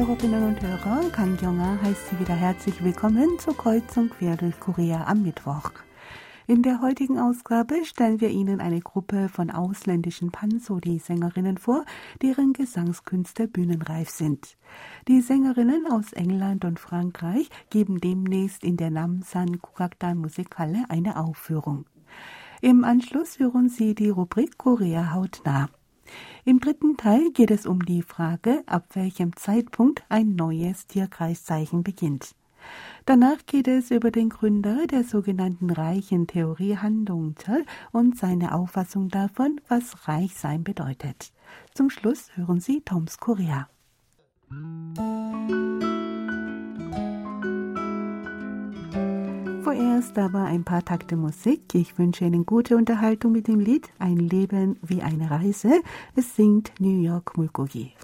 Hörerinnen und Hörer, Kang Kyonga heißt Sie wieder herzlich willkommen zur Kreuzung quer durch Korea am Mittwoch. In der heutigen Ausgabe stellen wir Ihnen eine Gruppe von ausländischen Pansori-Sängerinnen vor, deren Gesangskünste bühnenreif sind. Die Sängerinnen aus England und Frankreich geben demnächst in der Namsan Kukakdan Musikhalle eine Aufführung. Im Anschluss hören Sie die Rubrik Korea hautnah. Im dritten Teil geht es um die Frage, ab welchem Zeitpunkt ein neues Tierkreiszeichen beginnt. Danach geht es über den Gründer der sogenannten reichen Theorie Handongchal und seine Auffassung davon, was reich sein bedeutet. Zum Schluss hören Sie Toms Korea. Vorerst aber ein paar Takte Musik. Ich wünsche Ihnen gute Unterhaltung mit dem Lied Ein Leben wie eine Reise. Es singt New York Mulgogi.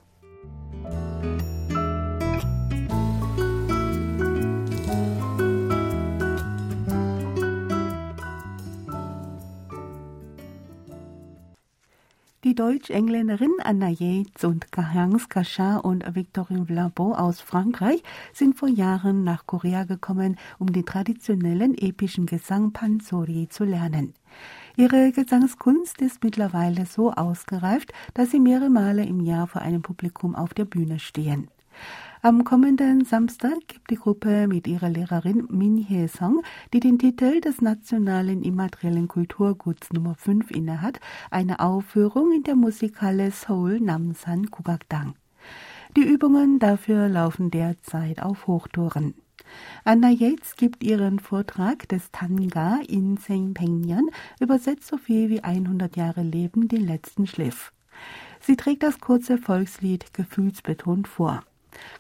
Deutsch-Engländerin Anna Yates und Kahans Kasha und Victorine Vlabo aus Frankreich sind vor Jahren nach Korea gekommen, um den traditionellen epischen Gesang Pansori zu lernen. Ihre Gesangskunst ist mittlerweile so ausgereift, dass sie mehrere Male im Jahr vor einem Publikum auf der Bühne stehen. Am kommenden Samstag gibt die Gruppe mit ihrer Lehrerin Min Hye-song, die den Titel des nationalen immateriellen Kulturguts Nummer 5 innehat, eine Aufführung in der Musikhalle Seoul Namsan Kugakdang. Die Übungen dafür laufen derzeit auf Hochtouren. Anna Yates gibt ihren Vortrag des Tanga in Seng Pengyan, übersetzt so viel wie 100 Jahre Leben, den letzten Schliff. Sie trägt das kurze Volkslied gefühlsbetont vor.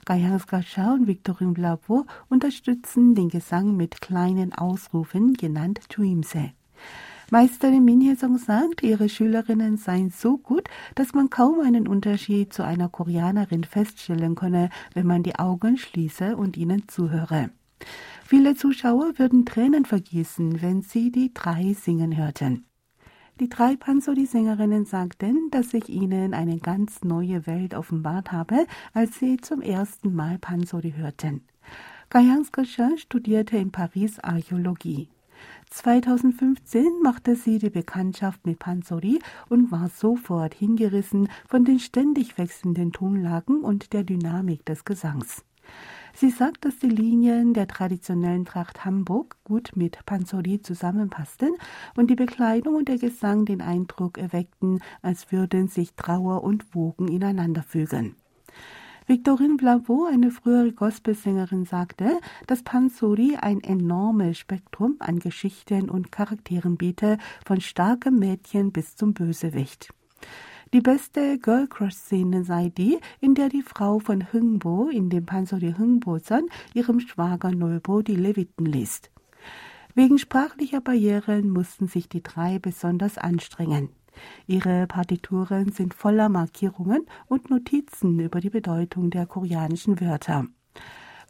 Gayans Gascha und Victorin Blavo unterstützen den Gesang mit kleinen Ausrufen, genannt Tuimse. Meisterin Min Hye-song sagt, ihre Schülerinnen seien so gut, dass man kaum einen Unterschied zu einer Koreanerin feststellen könne, wenn man die Augen schließe und ihnen zuhöre. Viele Zuschauer würden Tränen vergießen, wenn sie die drei singen hörten. Die drei Pansori-Sängerinnen sagten, dass sich ihnen eine ganz neue Welt offenbart habe, als sie zum ersten Mal Pansori hörten. Gayanskascha studierte in Paris Archäologie. 2015 machte sie die Bekanntschaft mit Pansori und war sofort hingerissen von den ständig wechselnden Tonlagen und der Dynamik des Gesangs. Sie sagt, dass die Linien der traditionellen Tracht Hamburg gut mit Panzoli zusammenpassten und die Bekleidung und der Gesang den Eindruck erweckten, als würden sich Trauer und Wogen ineinander fügen. Victorine Blavo, eine frühere Gospelsängerin, sagte, dass Pansori ein enormes Spektrum an Geschichten und Charakteren biete, von starkem Mädchen bis zum Bösewicht. Die beste Girl Crush Szene sei die, in der die Frau von Hüngbo in dem Pansori Hüngbo-san ihrem Schwager Nolbo die Leviten liest. Wegen sprachlicher Barrieren mussten sich die drei besonders anstrengen. Ihre Partituren sind voller Markierungen und Notizen über die Bedeutung der koreanischen Wörter.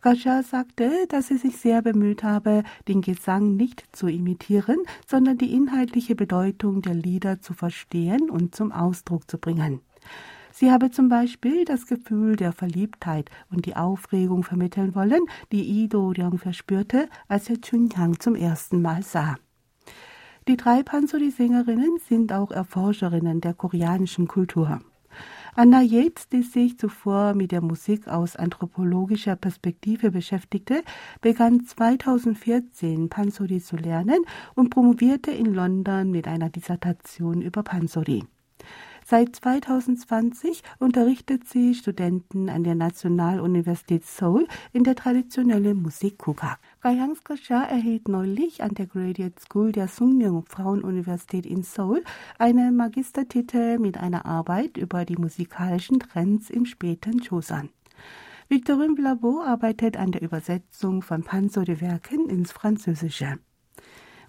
Gascha sagte, dass sie sich sehr bemüht habe, den Gesang nicht zu imitieren, sondern die inhaltliche Bedeutung der Lieder zu verstehen und zum Ausdruck zu bringen. Sie habe zum Beispiel das Gefühl der Verliebtheit und die Aufregung vermitteln wollen, die Lee Do-ryong verspürte, als er Chun-Yang zum ersten Mal sah. Die drei Pansori-Sängerinnen sind auch Erforscherinnen der koreanischen Kultur. Anna Yates, die sich zuvor mit der Musik aus anthropologischer Perspektive beschäftigte, begann 2014 Pansori zu lernen und promovierte in London mit einer Dissertation über Pansori. Seit 2020 unterrichtet sie Studenten an der Nationaluniversität Seoul in der traditionellen Musik Kukak. Gayangskasha erhielt neulich an der Graduate School der Sungmyung Frauenuniversität in Seoul einen Magistertitel mit einer Arbeit über die musikalischen Trends im späten Joseon. Victorine Blabo arbeitet an der Übersetzung von Pansori-Werken ins Französische.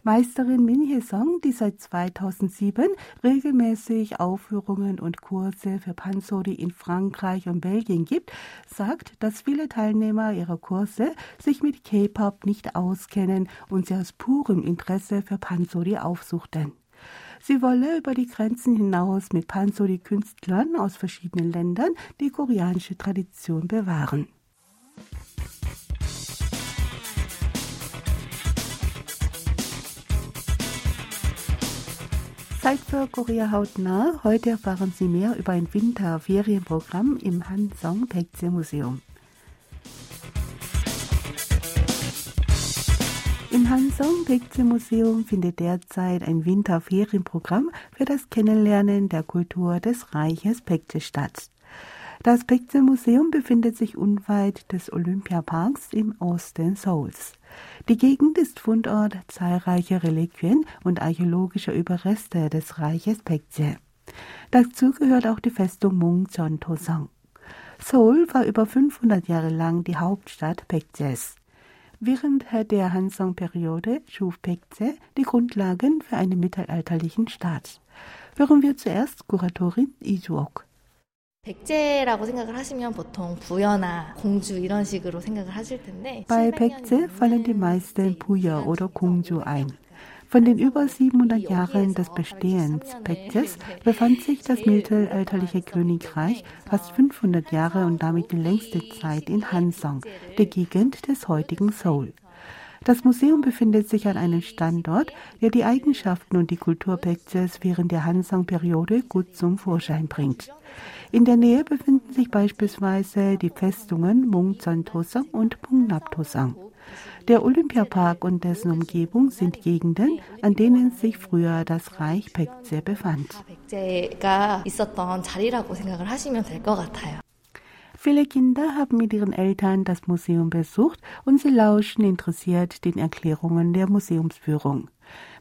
Meisterin Min Hye-song, die seit 2007 regelmäßig Aufführungen und Kurse für Pansori in Frankreich und Belgien gibt, sagt, dass viele Teilnehmer ihrer Kurse sich mit K-Pop nicht auskennen und sie aus purem Interesse für Pansori aufsuchten. Sie wolle über die Grenzen hinaus mit Pansori-Künstlern aus verschiedenen Ländern die koreanische Tradition bewahren. Zeit für Korea hautnah. Heute erfahren Sie mehr über ein Winterferienprogramm im Hansong Baekje Museum. Im Hansong Baekje Museum findet derzeit ein Winterferienprogramm für das Kennenlernen der Kultur des Reiches Baekje statt. Das Baekje Museum befindet sich unweit des Olympiaparks im Osten Seouls. Die Gegend ist Fundort zahlreicher Reliquien und archäologischer Überreste des Reiches Baekje. Dazu gehört auch die Festung Mungcheon-Tosang. Seoul war über 500 Jahre lang die Hauptstadt Baekjes. Während der Hansong-Periode schuf Baekje die Grundlagen für einen mittelalterlichen Staat. Hören wir zuerst Kuratorin Joo-ok. 백제라고 생각을 하시면 보통 부여나 공주 이런 식으로 생각을 하실 텐데 Bei Baekje fallen die meisten Puya oder Kongju ein. Von den über 700 Jahren des Bestehens Baekjes befand sich das mittelalterliche Königreich fast 500 Jahre und damit die längste Zeit in Hansong, der Gegend des heutigen Seoul. Das Museum befindet sich an einem Standort, der die Eigenschaften und die Kultur Baekjes während der Hansong-Periode gut zum Vorschein bringt. In der Nähe befinden sich beispielsweise die Festungen Mungsan-Tosang und Pungnap-Tosang. Der Olympiapark und dessen Umgebung sind Gegenden, an denen sich früher das Reich Baekje befand. Viele Kinder haben mit ihren Eltern das Museum besucht und sie lauschen interessiert den Erklärungen der Museumsführung.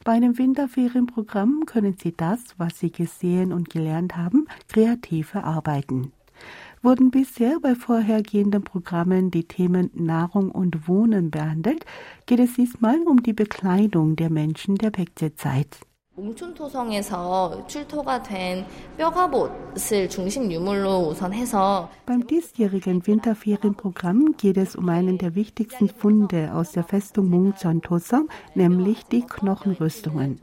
Bei einem Winterferienprogramm können Sie das, was Sie gesehen und gelernt haben, kreativ verarbeiten. Wurden bisher bei vorhergehenden Programmen die Themen Nahrung und Wohnen behandelt, geht es diesmal um die Bekleidung der Menschen der Pekze-Zeit. Beim diesjährigen Winterferienprogramm geht es um einen der wichtigsten Funde aus der Festung Mungchan-Tosang, nämlich die Knochenrüstungen.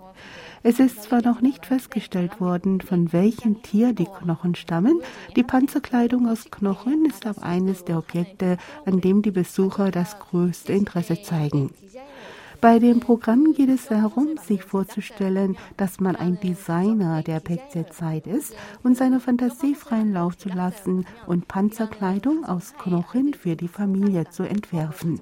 Es ist zwar noch nicht festgestellt worden, von welchem Tier die Knochen stammen, die Panzerkleidung aus Knochen ist aber eines der Objekte, an dem die Besucher das größte Interesse zeigen. Bei dem Programm geht es darum, sich vorzustellen, dass man ein Designer der Pekze-Zeit ist und seine Fantasie freien Lauf zu lassen und Panzerkleidung aus Knochen für die Familie zu entwerfen.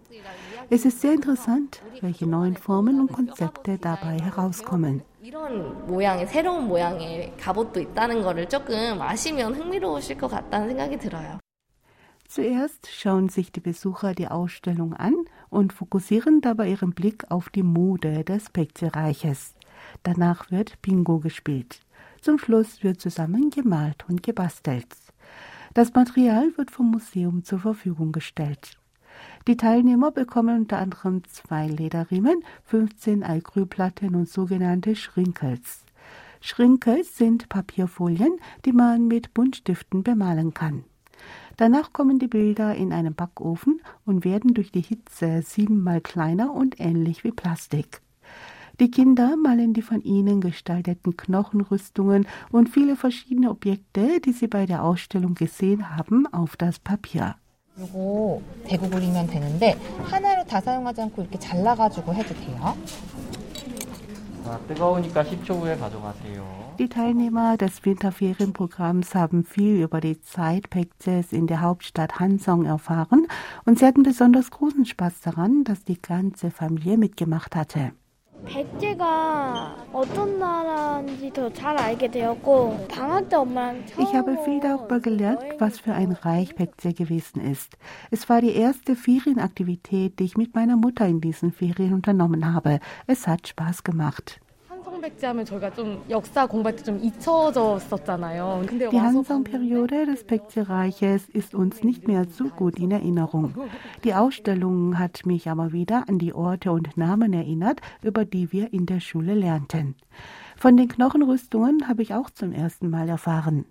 Es ist sehr interessant, welche neuen Formen und Konzepte dabei herauskommen. 이런 모양의 새로운 모양의 갑옷도 있다는 거를 조금 아시면 흥미로우실 것 같다는 생각이 들어요. Zuerst schauen sich die Besucher die Ausstellung an und fokussieren dabei ihren Blick auf die Mode des Pekze-Reiches. Danach wird Bingo gespielt. Zum Schluss wird zusammen gemalt und gebastelt. Das Material wird vom Museum zur Verfügung gestellt. Die Teilnehmer bekommen unter anderem zwei Lederriemen, 15 Acrylplatten und sogenannte Schrinkels. Schrinkels sind Papierfolien, die man mit Buntstiften bemalen kann. Danach kommen die Bilder in einen Backofen und werden durch die Hitze siebenmal kleiner und ähnlich wie Plastik. Die Kinder malen die von ihnen gestalteten Knochenrüstungen und viele verschiedene Objekte, die sie bei der Ausstellung gesehen haben, auf das Papier. 이거 대고 그리면 되는데 하나로 다 사용하지 않고 이렇게 잘라가지고 해도 돼요? Die Teilnehmer des Winterferienprogramms haben viel über die Zeit Pekces in der Hauptstadt Hansong erfahren und sie hatten besonders großen Spaß daran, dass die ganze Familie mitgemacht hatte. Ich habe viel darüber gelernt, was für ein Reich Pekje gewesen ist. Es war die erste Ferienaktivität, die ich mit meiner Mutter in diesen Ferien unternommen habe. Es hat Spaß gemacht. Die Hansong-Periode des Baekje-Reiches ist uns nicht mehr so gut in Erinnerung. Die Ausstellung hat mich aber wieder an die Orte und Namen erinnert, über die wir in der Schule lernten. Von den Knochenrüstungen habe ich auch zum ersten Mal erfahren.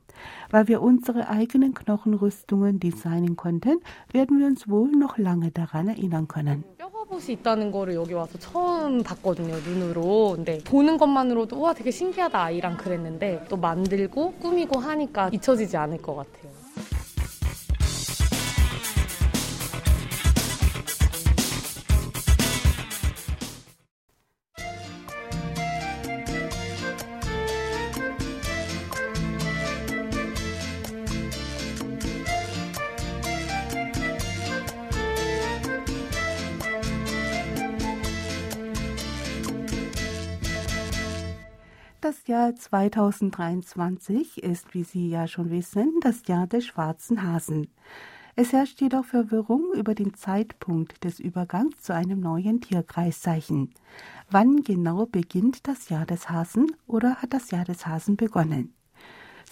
Weil wir unsere eigenen Knochenrüstungen designen konnten, werden wir uns wohl noch lange daran erinnern können. 뼈갑옷이 있다는 거를 여기 와서 처음 봤거든요, 눈으로. 근데 보는 것만으로도 우와 되게 신기하다 아이랑 그랬는데 또 만들고 꾸미고 하니까 잊혀지지 않을 것 같아요. Das Jahr 2023 ist, wie Sie ja schon wissen, das Jahr des schwarzen Hasen. Es herrscht jedoch Verwirrung über den Zeitpunkt des Übergangs zu einem neuen Tierkreiszeichen. Wann genau beginnt das Jahr des Hasen oder hat das Jahr des Hasen begonnen?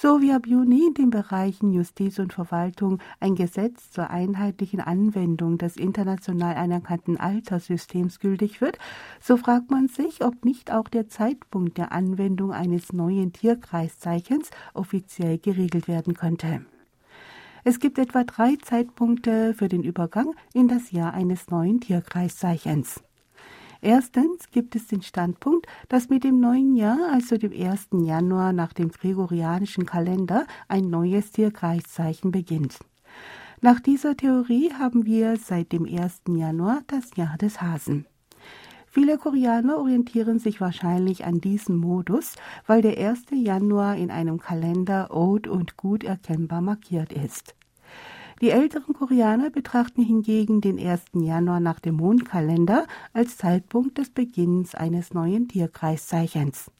So wie ab Juni in den Bereichen Justiz und Verwaltung ein Gesetz zur einheitlichen Anwendung des international anerkannten Alterssystems gültig wird, so fragt man sich, ob nicht auch der Zeitpunkt der Anwendung eines neuen Tierkreiszeichens offiziell geregelt werden könnte. Es gibt etwa drei Zeitpunkte für den Übergang in das Jahr eines neuen Tierkreiszeichens. Erstens gibt es den Standpunkt, dass mit dem neuen Jahr, also dem 1. Januar nach dem gregorianischen Kalender, ein neues Tierkreiszeichen beginnt. Nach dieser Theorie haben wir seit dem 1. Januar das Jahr des Hasen. Viele Koreaner orientieren sich wahrscheinlich an diesem Modus, weil der 1. Januar in einem Kalender old und gut erkennbar markiert ist. Die älteren Koreaner betrachten hingegen den 1. Januar nach dem Mondkalender als Zeitpunkt des Beginns eines neuen Tierkreiszeichens.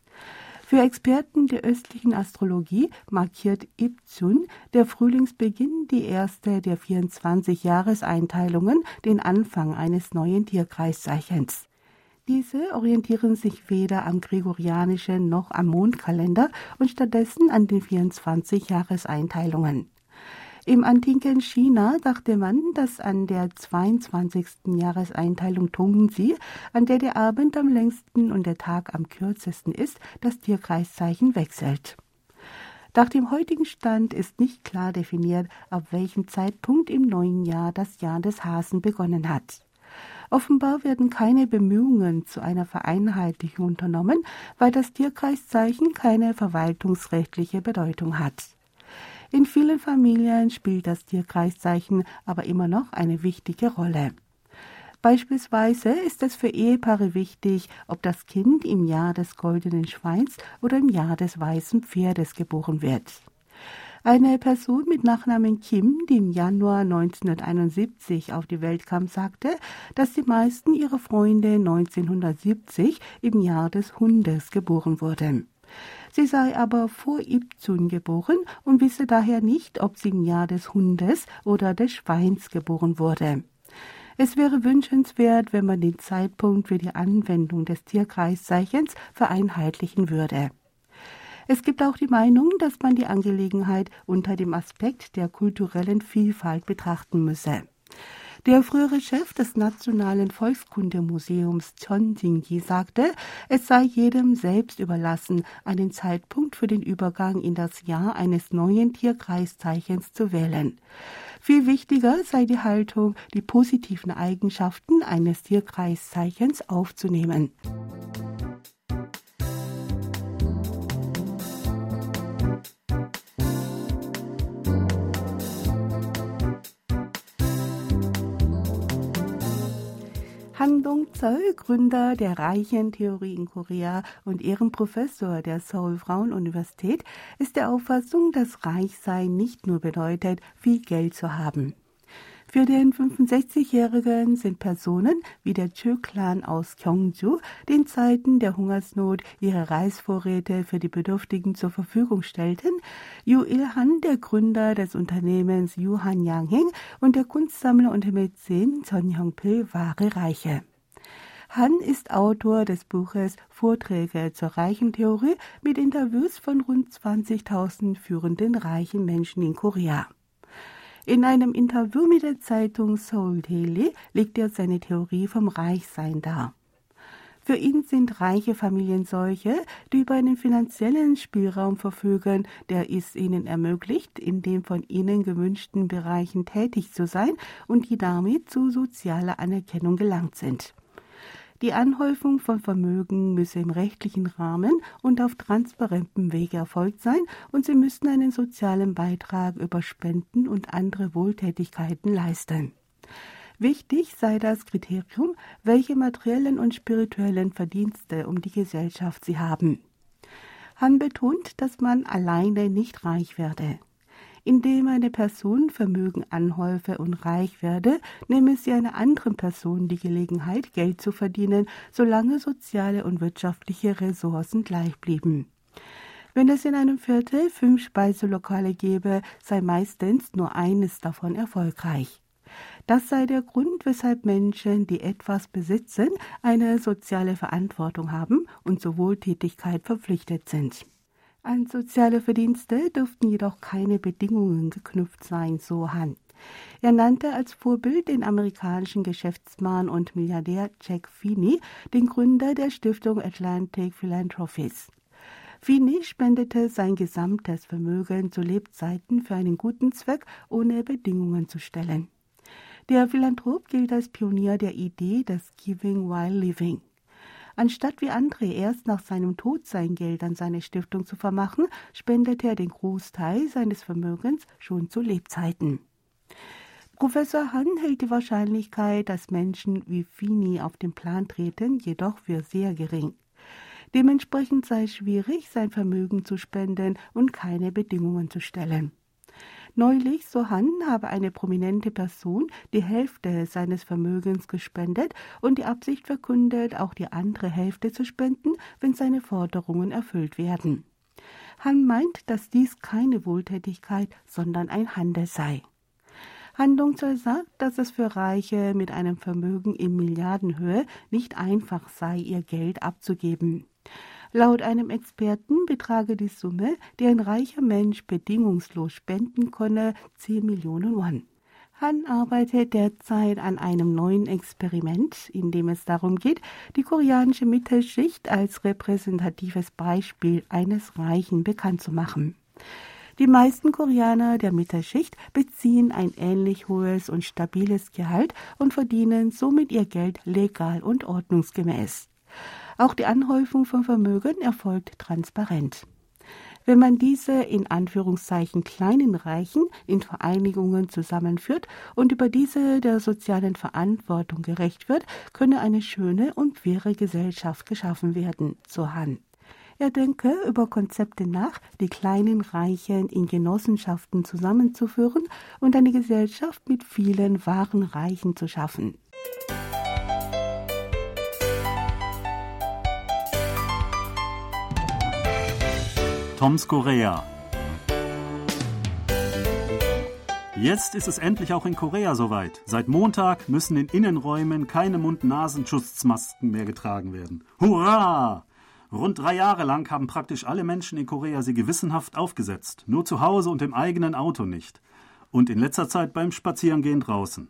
Für Experten der östlichen Astrologie markiert Ibzun, der Frühlingsbeginn, die erste der 24 Jahreseinteilungen, den Anfang eines neuen Tierkreiszeichens. Diese orientieren sich weder am gregorianischen noch am Mondkalender und stattdessen an den 24 Jahreseinteilungen. Im antiken China dachte man, dass an der 22. Jahreseinteilung Tongji, an der der Abend am längsten und der Tag am kürzesten ist, das Tierkreiszeichen wechselt. Nach dem heutigen Stand ist nicht klar definiert, ab welchem Zeitpunkt im neuen Jahr das Jahr des Hasen begonnen hat. Offenbar werden keine Bemühungen zu einer Vereinheitlichung unternommen, weil das Tierkreiszeichen keine verwaltungsrechtliche Bedeutung hat. In vielen Familien spielt das Tierkreiszeichen aber immer noch eine wichtige Rolle. Beispielsweise ist es für Ehepaare wichtig, ob das Kind im Jahr des goldenen Schweins oder im Jahr des weißen Pferdes geboren wird. Eine Person mit Nachnamen Kim, die im Januar 1971 auf die Welt kam, sagte, dass die meisten ihrer Freunde 1970 im Jahr des Hundes geboren wurden. Sie sei aber vor Ibzun geboren und wisse daher nicht, ob sie im Jahr des Hundes oder des Schweins geboren wurde. Es wäre wünschenswert, wenn man den Zeitpunkt für die Anwendung des Tierkreiszeichens vereinheitlichen würde. Es gibt auch die Meinung, dass man die Angelegenheit unter dem Aspekt der kulturellen Vielfalt betrachten müsse. Der frühere Chef des Nationalen Volkskundemuseums Chon Jinggi sagte, es sei jedem selbst überlassen, einen Zeitpunkt für den Übergang in das Jahr eines neuen Tierkreiszeichens zu wählen. Viel wichtiger sei die Haltung, die positiven Eigenschaften eines Tierkreiszeichens aufzunehmen. Han Dong-Zeol, Gründer der Reichentheorie in Korea und Ehrenprofessor der Seoul Frauen-Universität, ist der Auffassung, dass Reichsein nicht nur bedeutet, viel Geld zu haben. Für den 65-Jährigen sind Personen wie der Chö-Clan aus Gyeongju, die in Zeiten der Hungersnot ihre Reisvorräte für die Bedürftigen zur Verfügung stellten, Yu Il-han, der Gründer des Unternehmens Yuhan Yangheng und der Kunstsammler und Mäzen Son Hyung-pil wahre Reiche. Han ist Autor des Buches Vorträge zur Reichentheorie mit Interviews von rund 20.000 führenden reichen Menschen in Korea. In einem Interview mit der Zeitung Seoul Daily legt er seine Theorie vom Reichsein dar. Für ihn sind reiche Familien solche, die über einen finanziellen Spielraum verfügen, der es ihnen ermöglicht, in den von ihnen gewünschten Bereichen tätig zu sein und die damit zu sozialer Anerkennung gelangt sind. Die Anhäufung von Vermögen müsse im rechtlichen Rahmen und auf transparentem Wege erfolgt sein und sie müssten einen sozialen Beitrag über Spenden und andere Wohltätigkeiten leisten. Wichtig sei das Kriterium, welche materiellen und spirituellen Verdienste um die Gesellschaft sie haben. Han betont, dass man alleine nicht reich werde. Indem eine Person Vermögen anhäufe und reich werde, nehme sie einer anderen Person die Gelegenheit, Geld zu verdienen, solange soziale und wirtschaftliche Ressourcen gleich blieben. Wenn es in einem Viertel fünf Speiselokale gäbe, sei meistens nur eines davon erfolgreich. Das sei der Grund, weshalb Menschen, die etwas besitzen, eine soziale Verantwortung haben und zur Wohltätigkeit verpflichtet sind. An soziale Verdienste dürften jedoch keine Bedingungen geknüpft sein, so Han. Er nannte als Vorbild den amerikanischen Geschäftsmann und Milliardär Jack Feeney, den Gründer der Stiftung Atlantic Philanthropies. Feeney spendete sein gesamtes Vermögen zu Lebzeiten für einen guten Zweck, ohne Bedingungen zu stellen. Der Philanthrop gilt als Pionier der Idee des Giving while Living. Anstatt wie andere erst nach seinem Tod sein Geld an seine Stiftung zu vermachen, spendete er den Großteil seines Vermögens schon zu Lebzeiten. Professor Hahn hält die Wahrscheinlichkeit, dass Menschen wie Fini auf den Plan treten, jedoch für sehr gering. Dementsprechend sei es schwierig, sein Vermögen zu spenden und keine Bedingungen zu stellen. Neulich, so Han, habe eine prominente Person die Hälfte seines Vermögens gespendet und die Absicht verkündet, auch die andere Hälfte zu spenden, wenn seine Forderungen erfüllt werden. Han meint, dass dies keine Wohltätigkeit, sondern ein Handel sei. Handlungszoll sagt, dass es für Reiche mit einem Vermögen in Milliardenhöhe nicht einfach sei, ihr Geld abzugeben. Laut einem Experten betrage die Summe, die ein reicher Mensch bedingungslos spenden könne, 10 Millionen Won. Han arbeitet derzeit an einem neuen Experiment, in dem es darum geht, die koreanische Mittelschicht als repräsentatives Beispiel eines Reichen bekannt zu machen. Die meisten Koreaner der Mittelschicht beziehen ein ähnlich hohes und stabiles Gehalt und verdienen somit ihr Geld legal und ordnungsgemäß. Auch die Anhäufung von Vermögen erfolgt transparent. Wenn man diese in Anführungszeichen kleinen Reichen in Vereinigungen zusammenführt und über diese der sozialen Verantwortung gerecht wird, könne eine schöne und faire Gesellschaft geschaffen werden, so Han. Er denke über Konzepte nach, die kleinen Reichen in Genossenschaften zusammenzuführen und eine Gesellschaft mit vielen wahren Reichen zu schaffen. Toms Korea. Jetzt ist es endlich auch in Korea soweit. Seit Montag müssen in Innenräumen keine Mund-Nasen-Schutzmasken mehr getragen werden. Hurra! Rund drei Jahre lang haben praktisch alle Menschen in Korea sie gewissenhaft aufgesetzt. Nur zu Hause und im eigenen Auto nicht. Und in letzter Zeit beim Spazierengehen draußen.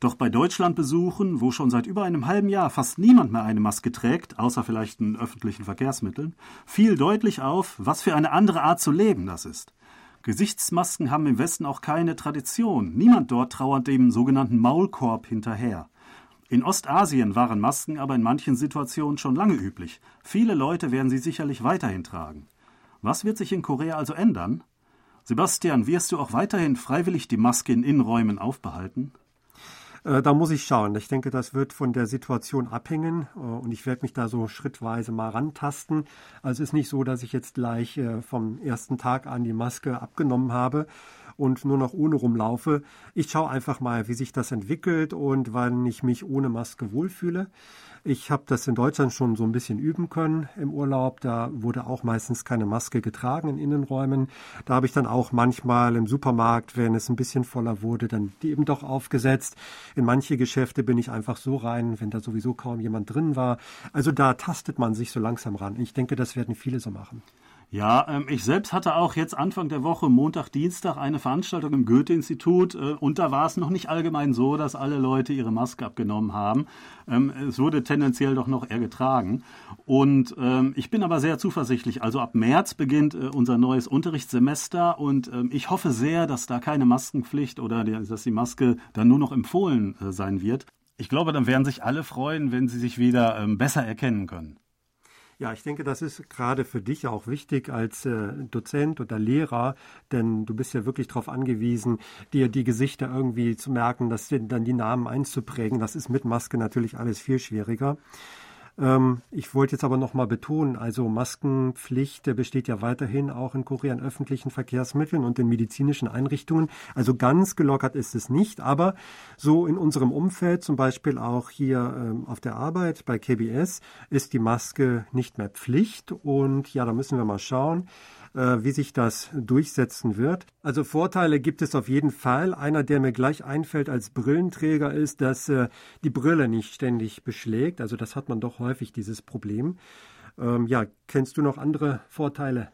Doch bei Deutschlandbesuchen, wo schon seit über einem halben Jahr fast niemand mehr eine Maske trägt, außer vielleicht in öffentlichen Verkehrsmitteln, fiel deutlich auf, was für eine andere Art zu leben das ist. Gesichtsmasken haben im Westen auch keine Tradition. Niemand dort trauert dem sogenannten Maulkorb hinterher. In Ostasien waren Masken aber in manchen Situationen schon lange üblich. Viele Leute werden sie sicherlich weiterhin tragen. Was wird sich in Korea also ändern? Sebastian, wirst du auch weiterhin freiwillig die Maske in Innenräumen aufbehalten? Äh, da muss ich schauen. Ich denke, das wird von der Situation abhängen äh, und ich werde mich da so schrittweise mal rantasten. Also es ist nicht so, dass ich jetzt gleich äh, vom ersten Tag an die Maske abgenommen habe und nur noch ohne rumlaufe. Ich schaue einfach mal, wie sich das entwickelt und wann ich mich ohne Maske wohlfühle. Ich habe das in Deutschland schon so ein bisschen üben können im Urlaub. Da wurde auch meistens keine Maske getragen in Innenräumen. Da habe ich dann auch manchmal im Supermarkt, wenn es ein bisschen voller wurde, dann die eben doch aufgesetzt. In manche Geschäfte bin ich einfach so rein, wenn da sowieso kaum jemand drin war. Also da tastet man sich so langsam ran. Ich denke, das werden viele so machen. Ja, ähm, ich selbst hatte auch jetzt Anfang der Woche, Montag, Dienstag, eine Veranstaltung im Goethe-Institut äh, und da war es noch nicht allgemein so, dass alle Leute ihre Maske abgenommen haben. Ähm, es wurde tendenziell doch noch eher getragen. Und ähm, ich bin aber sehr zuversichtlich. Also ab März beginnt äh, unser neues Unterrichtssemester und ähm, ich hoffe sehr, dass da keine Maskenpflicht oder die, dass die Maske dann nur noch empfohlen äh, sein wird. Ich glaube, dann werden sich alle freuen, wenn sie sich wieder ähm, besser erkennen können. Ja, ich denke, das ist gerade für dich auch wichtig als äh, Dozent oder Lehrer, denn du bist ja wirklich darauf angewiesen, dir die Gesichter irgendwie zu merken, dass dann die Namen einzuprägen. Das ist mit Maske natürlich alles viel schwieriger. Ähm, ich wollte jetzt aber noch mal betonen, also Maskenpflicht besteht ja weiterhin auch in Korea in öffentlichen Verkehrsmitteln und in medizinischen Einrichtungen. Also ganz gelockert ist es nicht, aber so in unserem Umfeld, zum Beispiel auch hier ähm, auf der Arbeit bei KBS, ist die Maske nicht mehr Pflicht und ja, da müssen wir mal schauen wie sich das durchsetzen wird. Also Vorteile gibt es auf jeden Fall. Einer, der mir gleich einfällt als Brillenträger, ist, dass äh, die Brille nicht ständig beschlägt. Also das hat man doch häufig, dieses Problem. Ähm, ja, kennst du noch andere Vorteile?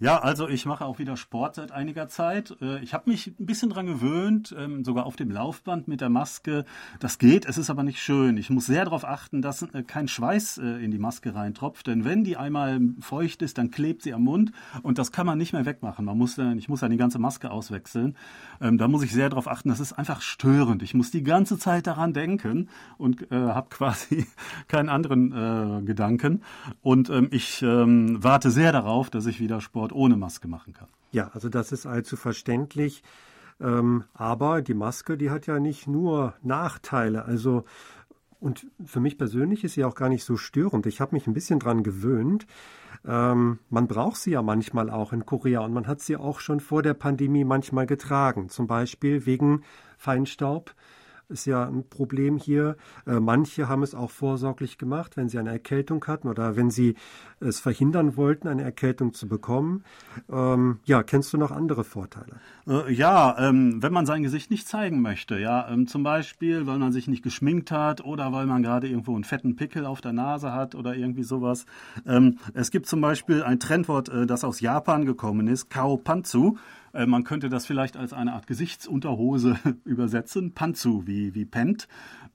Ja, also ich mache auch wieder Sport seit einiger Zeit. Äh, ich habe mich ein bisschen dran gewöhnt, ähm, sogar auf dem Laufband mit der Maske. Das geht, es ist aber nicht schön. Ich muss sehr darauf achten, dass äh, kein Schweiß äh, in die Maske reintropft, denn wenn die einmal feucht ist, dann klebt sie am Mund und das kann man nicht mehr wegmachen. Man muss, ich muss dann die ganze Maske auswechseln. Ähm, da muss ich sehr darauf achten. Das ist einfach störend. Ich muss die ganze Zeit daran denken und äh, habe quasi keinen anderen Gedanken. Und ähm, ich warte sehr darauf, dass ich wieder Sport Sport ohne Maske machen kann. Ja, also das ist allzu verständlich. Ähm, aber die Maske, die hat ja nicht nur Nachteile. Also und für mich persönlich ist sie auch gar nicht so störend. Ich habe mich ein bisschen dran gewöhnt. Ähm, man braucht sie ja manchmal auch in Korea und man hat sie auch schon vor der Pandemie manchmal getragen. Zum Beispiel wegen Feinstaub ist ja ein Problem hier. Äh, manche haben es auch vorsorglich gemacht, wenn sie eine Erkältung hatten oder wenn sie es verhindern wollten, eine Erkältung zu bekommen. Ähm, ja, kennst du noch andere Vorteile? Äh, ja, ähm, wenn man sein Gesicht nicht zeigen möchte, ja, ähm, zum Beispiel, weil man sich nicht geschminkt hat oder weil man gerade irgendwo einen fetten Pickel auf der Nase hat oder irgendwie sowas. Es gibt zum Beispiel ein Trendwort, äh, das aus Japan gekommen ist, Kao Panzu. Äh, man könnte das vielleicht als eine Art Gesichtsunterhose übersetzen, Panzu wie, wie Pent.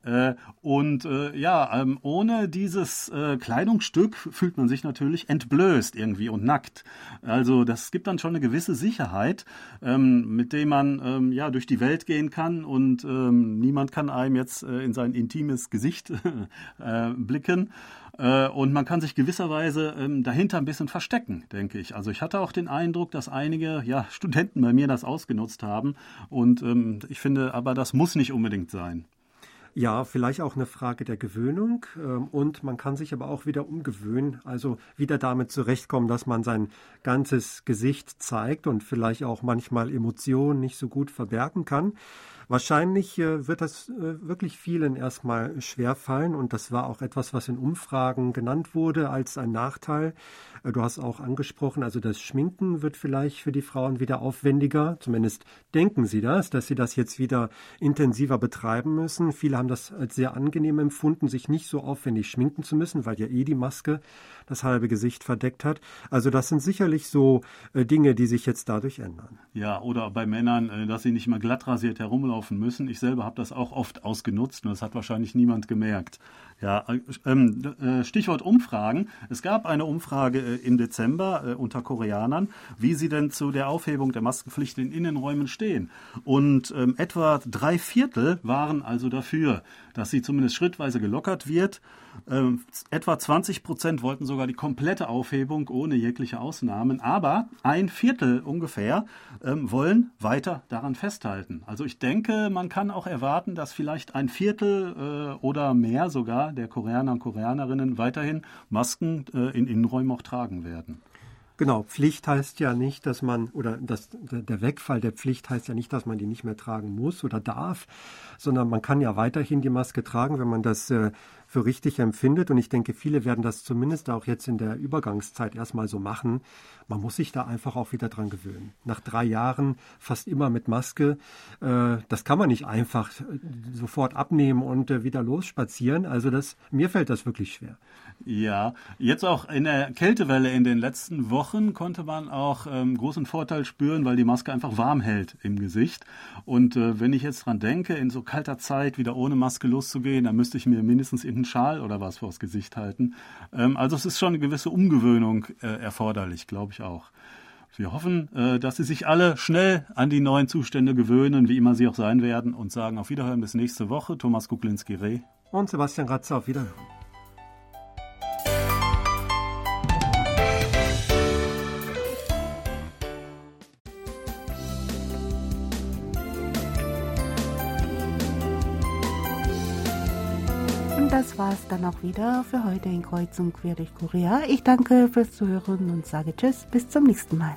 Äh, und äh, ja, ähm, ohne dieses Kleidungsstück fühlt man sich natürlich entblößt irgendwie und nackt. Also das gibt dann schon eine gewisse Sicherheit, ähm, mit dem man ähm, ja durch die Welt gehen kann und niemand kann einem jetzt in sein intimes Gesicht blicken. Äh, und man kann sich gewisserweise ähm, dahinter ein bisschen verstecken, denke ich. Also ich hatte auch den Eindruck, dass einige ja, Studenten bei mir das ausgenutzt haben. Und ähm, ich finde aber, das muss nicht unbedingt sein. Ja, vielleicht auch eine Frage der Gewöhnung. Ähm, und man kann sich aber auch wieder umgewöhnen, also wieder damit zurechtkommen, dass man sein ganzes Gesicht zeigt und vielleicht auch manchmal Emotionen nicht so gut verbergen kann. Wahrscheinlich äh, wird das äh, wirklich vielen erstmal schwerfallen und das war auch etwas, was in Umfragen genannt wurde als ein Nachteil. Äh, du hast auch angesprochen, also das Schminken wird vielleicht für die Frauen wieder aufwendiger. Zumindest denken sie das, dass sie das jetzt wieder intensiver betreiben müssen. Viele haben das als sehr angenehm empfunden, sich nicht so aufwendig schminken zu müssen, weil ja eh die Maske das halbe Gesicht verdeckt hat. Also das sind sicherlich so Dinge, die sich jetzt dadurch ändern. Ja, oder bei Männern, dass sie nicht mal glatt rasiert herumlaufen laufen müssen. Ich selber habe das auch oft ausgenutzt und das hat wahrscheinlich niemand gemerkt. Ja, ähm, äh, Stichwort Umfragen. Es gab eine Umfrage äh, im Dezember äh, unter Koreanern, wie sie denn zu der Aufhebung der Maskenpflicht in Innenräumen stehen. Und ähm, etwa drei Viertel waren also dafür, dass sie zumindest schrittweise gelockert wird. Ähm, etwa 20 Prozent wollten sogar die komplette Aufhebung ohne jegliche Ausnahmen, aber ein Viertel ungefähr ähm, wollen weiter daran festhalten. Also ich denke, man kann auch erwarten, dass vielleicht ein Viertel äh, oder mehr sogar der Koreaner und Koreanerinnen weiterhin Masken äh, in Innenräumen auch tragen werden. Genau, Pflicht heißt ja nicht, dass man, oder das, der Wegfall der Pflicht heißt ja nicht, dass man die nicht mehr tragen muss oder darf, sondern man kann ja weiterhin die Maske tragen, wenn man das äh, für richtig empfindet. Und ich denke, viele werden das zumindest auch jetzt in der Übergangszeit erstmal so machen. Man muss sich da einfach auch wieder dran gewöhnen. Nach drei Jahren fast immer mit Maske, äh, das kann man nicht einfach sofort abnehmen und äh, wieder losspazieren. Also das, mir fällt das wirklich schwer. Ja, jetzt auch in der Kältewelle in den letzten Wochen konnte man auch ähm, großen Vorteil spüren, weil die Maske einfach warm hält im Gesicht. Und äh, wenn ich jetzt dran denke, in so kalter Zeit wieder ohne Maske loszugehen, dann müsste ich mir mindestens irgendeinen Schal oder was vors Gesicht halten. Ähm, also es ist schon eine gewisse Umgewöhnung äh, erforderlich, glaube ich auch. Wir hoffen, äh, dass Sie sich alle schnell an die neuen Zustände gewöhnen, wie immer sie auch sein werden, und sagen auf Wiederhören bis nächste Woche. Thomas Kuklinski-Reh. Und Sebastian Ratzer auf Wiederhören. Das war's dann auch wieder für heute in Kreuzung quer durch Korea. Ich danke fürs Zuhören und sage Tschüss, bis zum nächsten Mal.